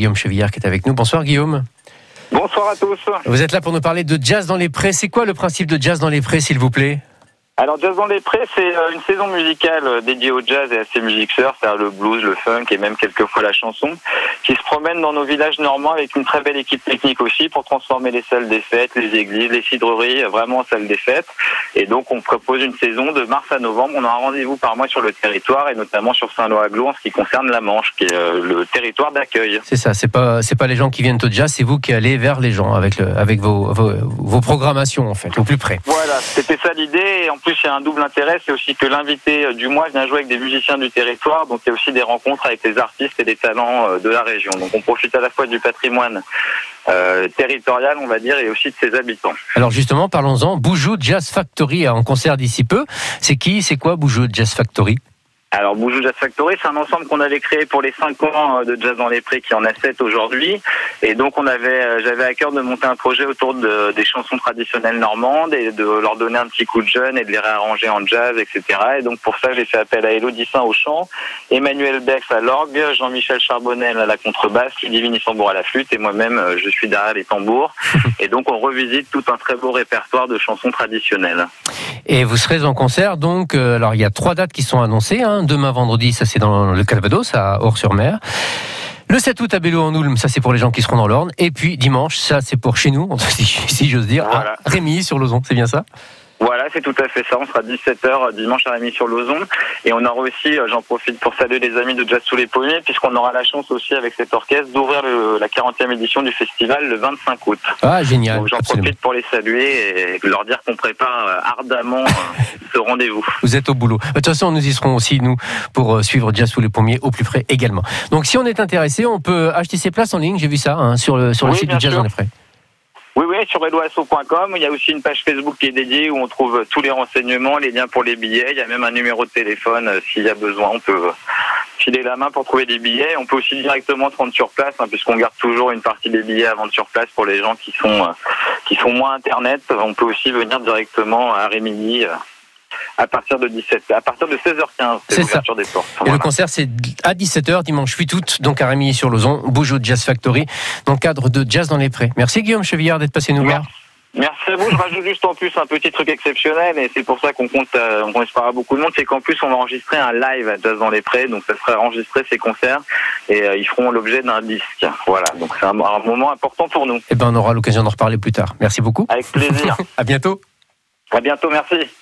Guillaume Chevillard qui est avec nous. Bonsoir Guillaume. Bonsoir à tous. Vous êtes là pour nous parler de jazz dans les prés. C'est quoi le principe de jazz dans les prés, s'il vous plaît? Alors Jazz dans les prés, c'est euh, une saison musicale euh, dédiée au jazz et à ses mixeurs, c'est-à-dire le blues, le funk et même quelquefois la chanson, qui se promène dans nos villages normands avec une très belle équipe technique aussi pour transformer les salles des fêtes, les églises, les cidreries euh, vraiment en salles des fêtes. Et donc on propose une saison de mars à novembre. On a un rendez-vous par mois sur le territoire et notamment sur Saint-Lô-à-Glo en ce qui concerne la Manche, qui est le territoire d'accueil. C'est ça, c'est pas c'est pas les gens qui viennent au jazz, c'est vous qui allez vers les gens avec le, avec vos, vos, vos programmations en fait, au plus près. Voilà, c'était ça l'idée. Et en plus a un double intérêt c'est aussi que l'invité euh, du mois vient jouer avec des musiciens du territoire, donc il y a aussi des rencontres avec les artistes et des talents euh, de la région. Donc on profite à la fois du patrimoine euh, territorial, on va dire, et aussi de ses habitants. Alors justement, parlons-en. Boujou Jazz Factory en concert d'ici peu. C'est qui C'est quoi Boujou Jazz Factory? Alors Boujou Jazz Factory, c'est un ensemble qu'on avait créé pour les 5 ans euh, de Jazz dans les Prés qui en a 7 aujourd'hui. Et donc on avait, euh, j'avais à cœur de monter un projet autour de, des chansons traditionnelles normandes et de leur donner un petit coup de jeune et de les réarranger en jazz, etc. Et donc pour ça j'ai fait appel à Elodie Saint au chant, Emmanuel Bex à l'orgue, Jean-Michel Charbonnel à la contrebasse, Ludivine Issambourg à la flûte et moi-même euh, je suis derrière les tambours. Et donc on revisite tout un très beau répertoire de chansons traditionnelles. Et vous serez en concert donc, alors il y a trois dates qui sont annoncées. Hein. Demain vendredi, ça c'est dans le Calvados, à Ors-sur-Mer. Le 7 août à Bello en Oulm, ça c'est pour les gens qui seront dans l'Orne. Et puis dimanche, ça c'est pour chez nous, si, j'ose dire, à Rémy sur Lozon, c'est bien ça? Voilà, c'est tout à fait ça. On sera 17h dimanche à Rémy sur Lozon. Et on aura aussi, euh, j'en profite pour saluer les amis de Jazz sous les pommiers, puisqu'on aura la chance aussi avec cet orchestre d'ouvrir la 40e édition du festival le 25 août. Ah, génial. Donc j'en profite pour les saluer et leur dire qu'on prépare euh, ardemment euh, ce rendez-vous. Vous êtes au boulot. De toute façon, nous y serons aussi, nous, pour suivre Jazz sous les pommiers au plus près également. Donc si on est intéressé, on peut acheter ses places en ligne, j'ai vu ça, hein, sur le, sur le site du Jazz dans les frais. Oui, oui, sur eloasso.com. Il y a aussi une page Facebook qui est dédiée où on trouve tous les renseignements, les liens pour les billets. Il y a même un numéro de téléphone. Euh, s'il y a besoin, on peut filer la main pour trouver des billets. On peut aussi directement se rendre sur place, hein, puisqu'on garde toujours une partie des billets à vendre sur place pour les gens qui sont, euh, qui sont moins Internet. On peut aussi venir directement à Rémilly euh, à partir de 17 à partir de 16h15 c'est des portes. Et le concert c'est à 17h dimanche 8 août donc à Rémy sur Lozon, Boujou Jazz Factory dans le cadre de Jazz dans les prés. Merci Guillaume Chevillard d'être passé nous voir. Merci à vous. Je rajoute juste en plus un petit truc exceptionnel et c'est pour ça qu'on compte, euh, on espère à beaucoup de monde, c'est qu'en plus on va enregistrer un live à Jazz dans les Prés, donc ça sera enregistrer ces concerts et euh, ils feront l'objet d'un disque. Voilà, donc c'est un, un, moment important pour nous. Eh ben on aura l'occasion d'en reparler plus tard. Merci beaucoup. Avec plaisir. à bientôt. À bientôt, merci.